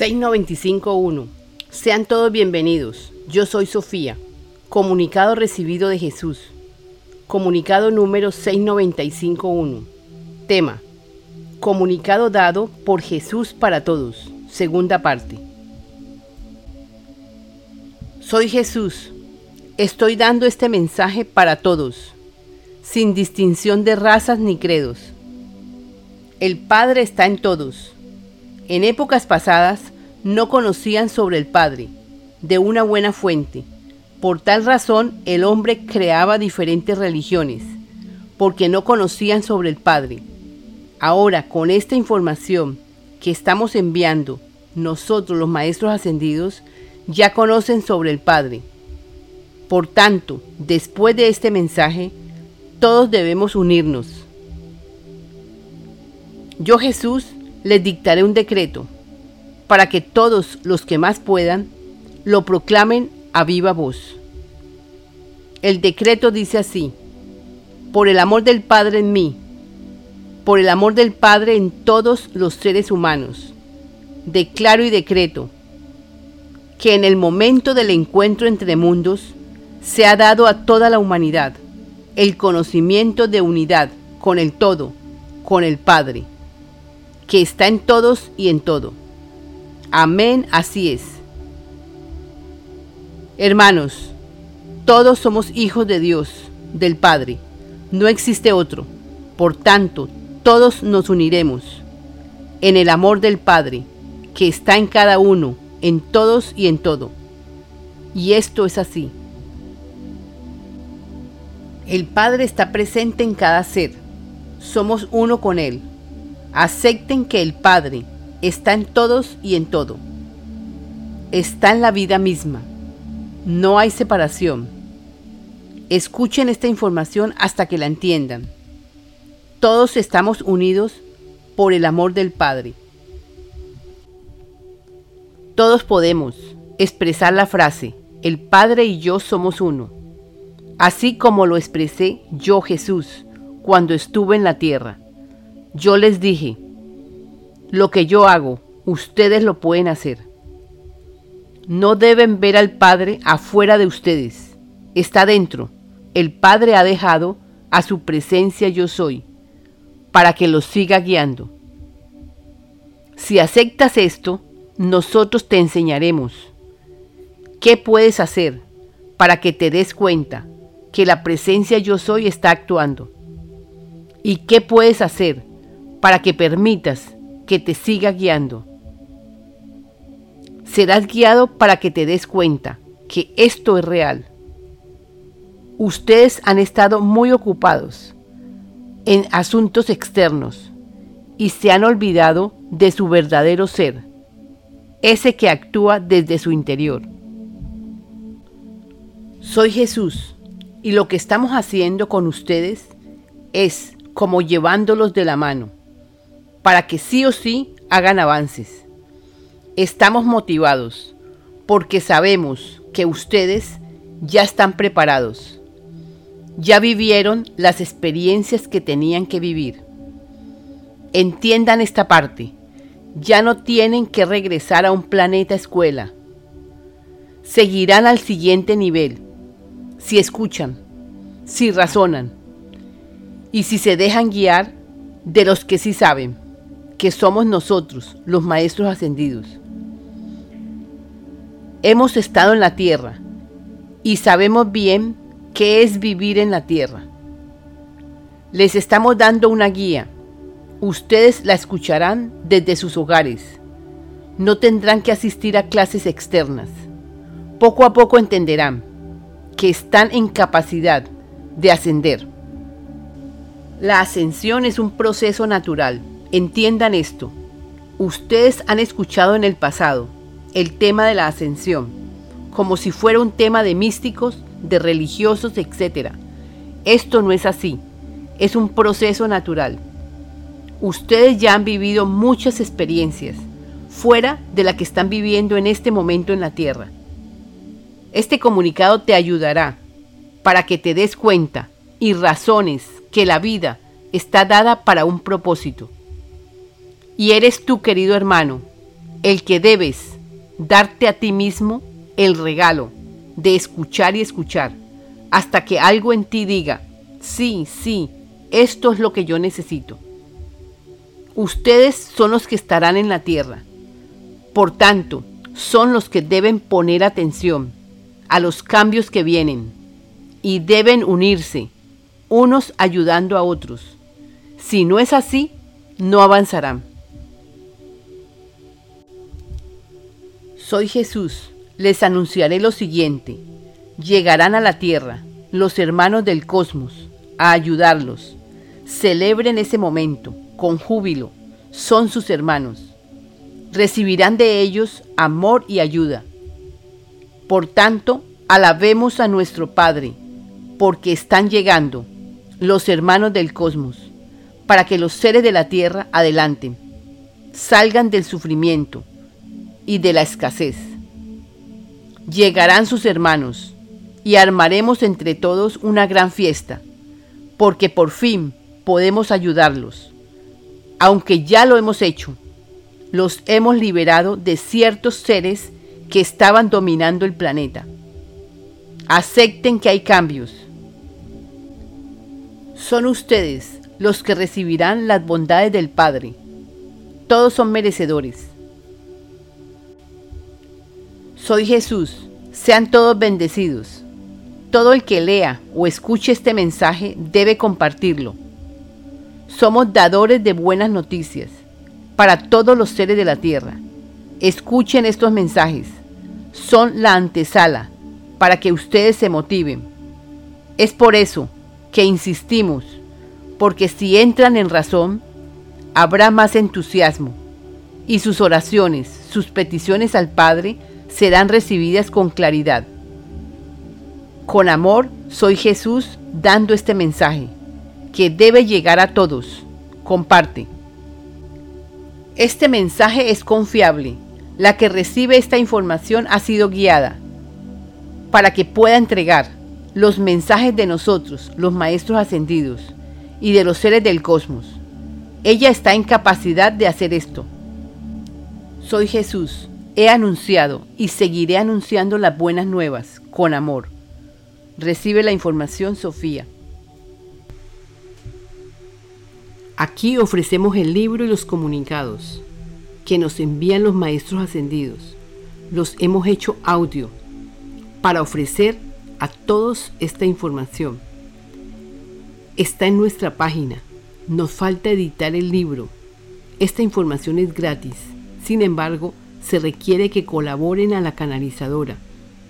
695.1. Sean todos bienvenidos. Yo soy Sofía. Comunicado recibido de Jesús. Comunicado número 695.1. Tema. Comunicado dado por Jesús para todos. Segunda parte. Soy Jesús. Estoy dando este mensaje para todos, sin distinción de razas ni credos. El Padre está en todos en épocas pasadas no conocían sobre el Padre, de una buena fuente. Por tal razón el hombre creaba diferentes religiones, porque no conocían sobre el Padre. Ahora, con esta información que estamos enviando, nosotros los Maestros Ascendidos ya conocen sobre el Padre. Por tanto, después de este mensaje, todos debemos unirnos. Yo Jesús les dictaré un decreto para que todos los que más puedan lo proclamen a viva voz. El decreto dice así, por el amor del Padre en mí, por el amor del Padre en todos los seres humanos, declaro y decreto que en el momento del encuentro entre mundos se ha dado a toda la humanidad el conocimiento de unidad con el todo, con el Padre que está en todos y en todo. Amén, así es. Hermanos, todos somos hijos de Dios, del Padre. No existe otro. Por tanto, todos nos uniremos en el amor del Padre, que está en cada uno, en todos y en todo. Y esto es así. El Padre está presente en cada ser. Somos uno con Él. Acepten que el Padre está en todos y en todo. Está en la vida misma. No hay separación. Escuchen esta información hasta que la entiendan. Todos estamos unidos por el amor del Padre. Todos podemos expresar la frase, el Padre y yo somos uno, así como lo expresé yo Jesús cuando estuve en la tierra. Yo les dije, lo que yo hago, ustedes lo pueden hacer. No deben ver al Padre afuera de ustedes. Está dentro. El Padre ha dejado a su presencia yo soy, para que los siga guiando. Si aceptas esto, nosotros te enseñaremos qué puedes hacer para que te des cuenta que la presencia yo soy está actuando. ¿Y qué puedes hacer para que permitas que te siga guiando. Serás guiado para que te des cuenta que esto es real. Ustedes han estado muy ocupados en asuntos externos y se han olvidado de su verdadero ser, ese que actúa desde su interior. Soy Jesús y lo que estamos haciendo con ustedes es como llevándolos de la mano para que sí o sí hagan avances. Estamos motivados porque sabemos que ustedes ya están preparados. Ya vivieron las experiencias que tenían que vivir. Entiendan esta parte. Ya no tienen que regresar a un planeta escuela. Seguirán al siguiente nivel si escuchan, si razonan y si se dejan guiar de los que sí saben que somos nosotros, los maestros ascendidos. Hemos estado en la tierra y sabemos bien qué es vivir en la tierra. Les estamos dando una guía. Ustedes la escucharán desde sus hogares. No tendrán que asistir a clases externas. Poco a poco entenderán que están en capacidad de ascender. La ascensión es un proceso natural Entiendan esto. Ustedes han escuchado en el pasado el tema de la ascensión, como si fuera un tema de místicos, de religiosos, etc. Esto no es así. Es un proceso natural. Ustedes ya han vivido muchas experiencias fuera de la que están viviendo en este momento en la Tierra. Este comunicado te ayudará para que te des cuenta y razones que la vida está dada para un propósito y eres tú, querido hermano, el que debes darte a ti mismo el regalo de escuchar y escuchar hasta que algo en ti diga, sí, sí, esto es lo que yo necesito. Ustedes son los que estarán en la tierra. Por tanto, son los que deben poner atención a los cambios que vienen y deben unirse, unos ayudando a otros. Si no es así, no avanzarán. Soy Jesús, les anunciaré lo siguiente. Llegarán a la tierra los hermanos del cosmos a ayudarlos. Celebren ese momento con júbilo. Son sus hermanos. Recibirán de ellos amor y ayuda. Por tanto, alabemos a nuestro Padre, porque están llegando los hermanos del cosmos, para que los seres de la tierra adelanten, salgan del sufrimiento y de la escasez. Llegarán sus hermanos y armaremos entre todos una gran fiesta, porque por fin podemos ayudarlos. Aunque ya lo hemos hecho, los hemos liberado de ciertos seres que estaban dominando el planeta. Acepten que hay cambios son ustedes los que recibirán las bondades del Padre. Todos son merecedores. Soy Jesús. Sean todos bendecidos. Todo el que lea o escuche este mensaje debe compartirlo. Somos dadores de buenas noticias para todos los seres de la tierra. Escuchen estos mensajes. Son la antesala para que ustedes se motiven. Es por eso que insistimos, porque si entran en razón, habrá más entusiasmo y sus oraciones, sus peticiones al Padre serán recibidas con claridad. Con amor soy Jesús dando este mensaje, que debe llegar a todos. Comparte. Este mensaje es confiable. La que recibe esta información ha sido guiada para que pueda entregar los mensajes de nosotros, los maestros ascendidos, y de los seres del cosmos. Ella está en capacidad de hacer esto. Soy Jesús, he anunciado y seguiré anunciando las buenas nuevas con amor. Recibe la información, Sofía. Aquí ofrecemos el libro y los comunicados que nos envían los maestros ascendidos. Los hemos hecho audio para ofrecer a todos esta información. Está en nuestra página. Nos falta editar el libro. Esta información es gratis. Sin embargo, se requiere que colaboren a la canalizadora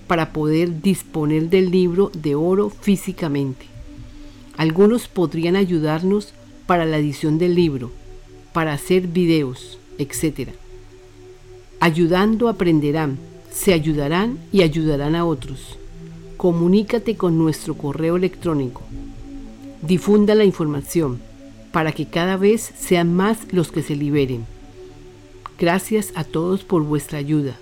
para poder disponer del libro de oro físicamente. Algunos podrían ayudarnos para la edición del libro, para hacer videos, etc. Ayudando aprenderán, se ayudarán y ayudarán a otros comunícate con nuestro correo electrónico. Difunda la información para que cada vez sean más los que se liberen. Gracias a todos por vuestra ayuda.